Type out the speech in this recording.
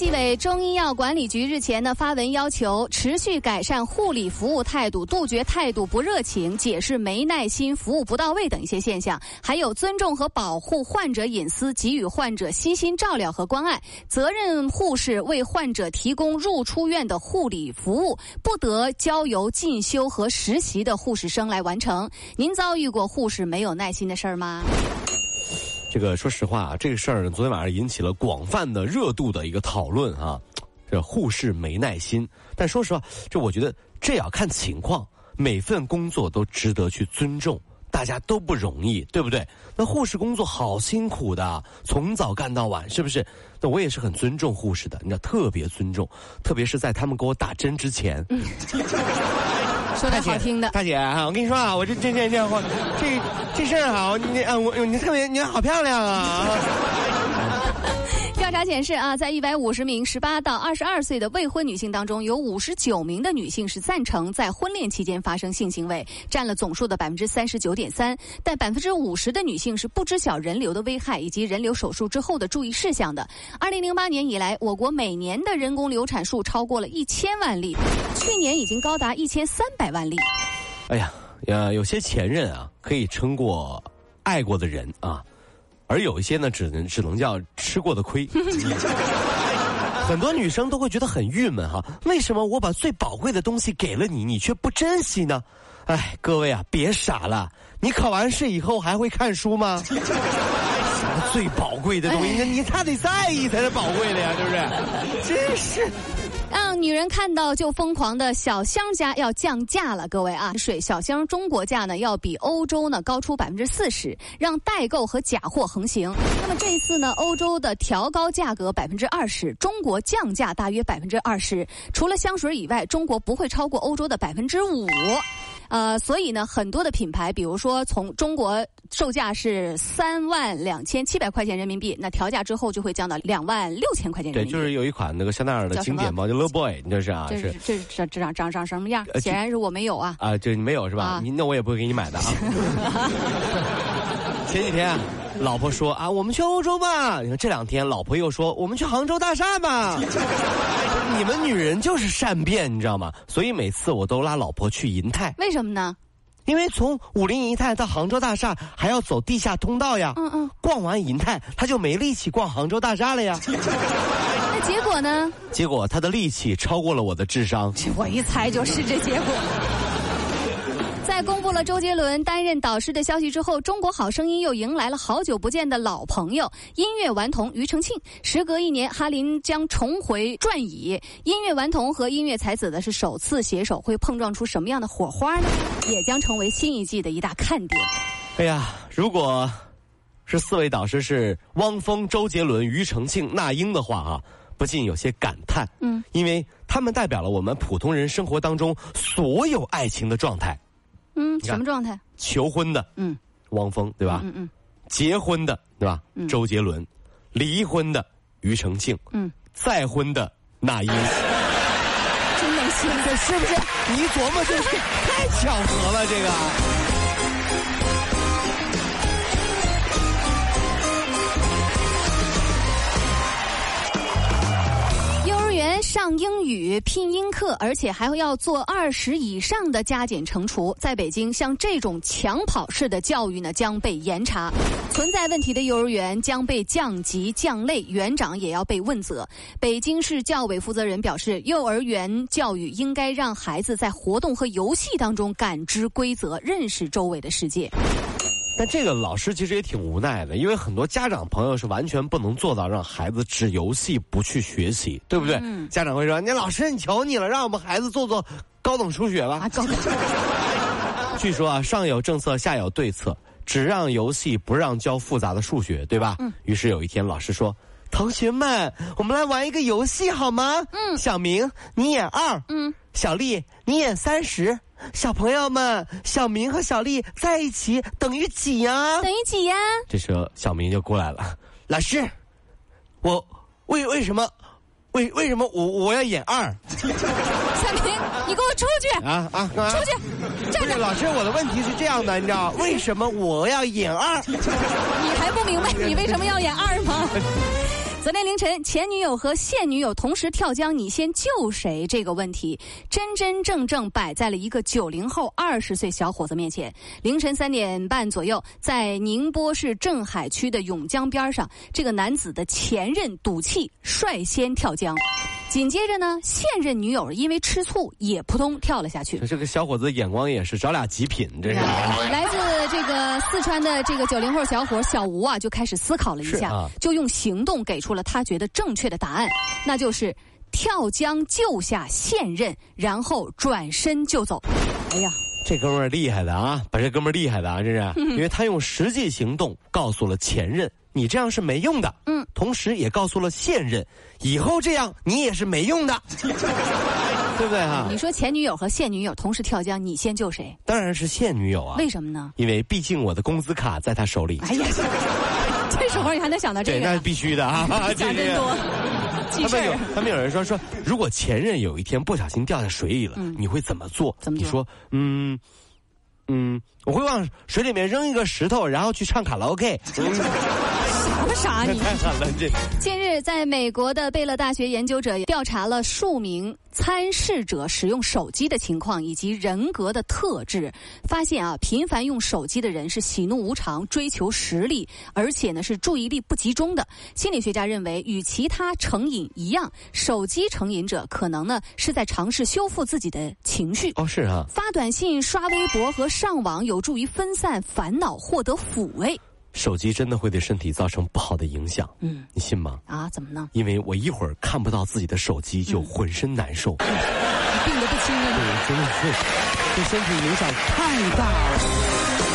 纪委中医药管理局日前呢发文要求持续改善护理服务态度，杜绝态度不热情、解释没耐心、服务不到位等一些现象，还有尊重和保护患者隐私，给予患者悉心照料和关爱。责任护士为患者提供入出院的护理服务，不得交由进修和实习的护士生来完成。您遭遇过护士没有耐心的事儿吗？这个说实话啊，这个事儿，昨天晚上引起了广泛的热度的一个讨论啊。这护士没耐心，但说实话，这我觉得这要看情况，每份工作都值得去尊重，大家都不容易，对不对？那护士工作好辛苦的，从早干到晚，是不是？那我也是很尊重护士的，你知道，特别尊重，特别是在他们给我打针之前。说点好听的，大姐啊，我跟你说啊，我这这这这话，这这事儿啊，你啊，我你特别你好漂亮啊。调查显示啊，在一百五十名十八到二十二岁的未婚女性当中，有五十九名的女性是赞成在婚恋期间发生性行为，占了总数的百分之三十九点三。但百分之五十的女性是不知晓人流的危害以及人流手术之后的注意事项的。二零零八年以来，我国每年的人工流产数超过了一千万例，去年已经高达一千三百万例。哎呀，呃，有些前任啊，可以撑过爱过的人啊。而有一些呢，只能只能叫吃过的亏。很多女生都会觉得很郁闷哈，为什么我把最宝贵的东西给了你，你却不珍惜呢？哎，各位啊，别傻了，你考完试以后还会看书吗？什么最宝贵的东西，你他得在意才是宝贵的呀，是不是？真是。让女人看到就疯狂的小香家要降价了，各位啊，水小香中国价呢要比欧洲呢高出百分之四十，让代购和假货横行。那么这一次呢，欧洲的调高价格百分之二十，中国降价大约百分之二十。除了香水以外，中国不会超过欧洲的百分之五。呃，所以呢，很多的品牌，比如说从中国售价是三万两千七百块钱人民币，那调价之后就会降到两万六千块钱人民币。对，就是有一款那个香奈儿的经典包，就 Low Boy，你这是啊，这是这这这长长长什么样？显然是我没有啊。啊，就你没有是吧？你那我也不会给你买的啊。前几天。老婆说啊，我们去欧洲吧。你看这两天，老婆又说我们去杭州大厦吧。你们女人就是善变，你知道吗？所以每次我都拉老婆去银泰。为什么呢？因为从武林银泰到杭州大厦还要走地下通道呀。嗯嗯。逛完银泰，她就没力气逛杭州大厦了呀。那结果呢？结果她的力气超过了我的智商。我一猜就是这结果。在公布了周杰伦担任导师的消息之后，《中国好声音》又迎来了好久不见的老朋友——音乐顽童庾澄庆。时隔一年，哈林将重回转椅。音乐顽童和音乐才子的是首次携手，会碰撞出什么样的火花呢？也将成为新一季的一大看点。哎呀，如果是四位导师是汪峰、周杰伦、庾澄庆、那英的话啊，不禁有些感叹。嗯，因为他们代表了我们普通人生活当中所有爱情的状态。嗯，什么状态？求婚的，嗯，汪峰对吧？嗯嗯，结婚的对吧？周杰伦，离婚的庾澄庆，嗯，再婚的那英，真能行，这是不是？你琢磨，这是太巧合了，这个。上英语拼音课，而且还要做二十以上的加减乘除。在北京，像这种抢跑式的教育呢，将被严查。存在问题的幼儿园将被降级降类，园长也要被问责。北京市教委负责人表示，幼儿园教育应该让孩子在活动和游戏当中感知规则，认识周围的世界。但这个老师其实也挺无奈的，因为很多家长朋友是完全不能做到让孩子只游戏不去学习，对不对？家长会说：“你老师，你求你了，让我们孩子做做高等数学吧。”据说啊，上有政策，下有对策，只让游戏，不让教复杂的数学，对吧？嗯于是有一天，老师说：“同学们，我们来玩一个游戏好吗？嗯，小明你演二，嗯，小丽你演三十。小朋友们，小明和小丽在一起等于几呀？等于几呀？这时候小明就过来了，老师，我为为什么，为为什么我我要演二？小明，你给我出去！啊啊！出去！站着！老师，我的问题是这样的，你知道为什么我要演二？你还不明白你为什么要演二吗？昨天凌晨，前女友和现女友同时跳江，你先救谁？这个问题真真正正摆在了一个九零后二十岁小伙子面前。凌晨三点半左右，在宁波市镇海区的甬江边上，这个男子的前任赌气率先跳江。紧接着呢，现任女友因为吃醋也扑通跳了下去。这个小伙子眼光也是找俩极品，这是。来自这个四川的这个九零后小伙小吴啊，就开始思考了一下，就用行动给出了他觉得正确的答案，那就是跳江救下现任，然后转身就走。哎呀，这哥们儿厉害的啊！把这哥们儿厉害的啊，这是，因为他用实际行动告诉了前任。你这样是没用的，嗯，同时也告诉了现任，以后这样你也是没用的，对不对哈？你说前女友和现女友同时跳江，你先救谁？当然是现女友啊！为什么呢？因为毕竟我的工资卡在他手里。哎呀，这时候你还能想到这个？对，那是必须的啊！想真多。他们有，他们有人说说，如果前任有一天不小心掉在水里了，你会怎么做？怎么你说，嗯。嗯，我会往水里面扔一个石头，然后去唱卡拉 OK。啥你？太惨了这。近日，在美国的贝勒大学研究者调查了数名参试者使用手机的情况以及人格的特质，发现啊，频繁用手机的人是喜怒无常、追求实力，而且呢是注意力不集中的。心理学家认为，与其他成瘾一样，手机成瘾者可能呢是在尝试修复自己的情绪。哦，是啊。发短信、刷微博和上网有助于分散烦恼，获得抚慰。手机真的会对身体造成不好的影响，嗯，你信吗？啊，怎么呢？因为我一会儿看不到自己的手机就浑身难受，病得不轻啊！对，真的是对身体影响太大了。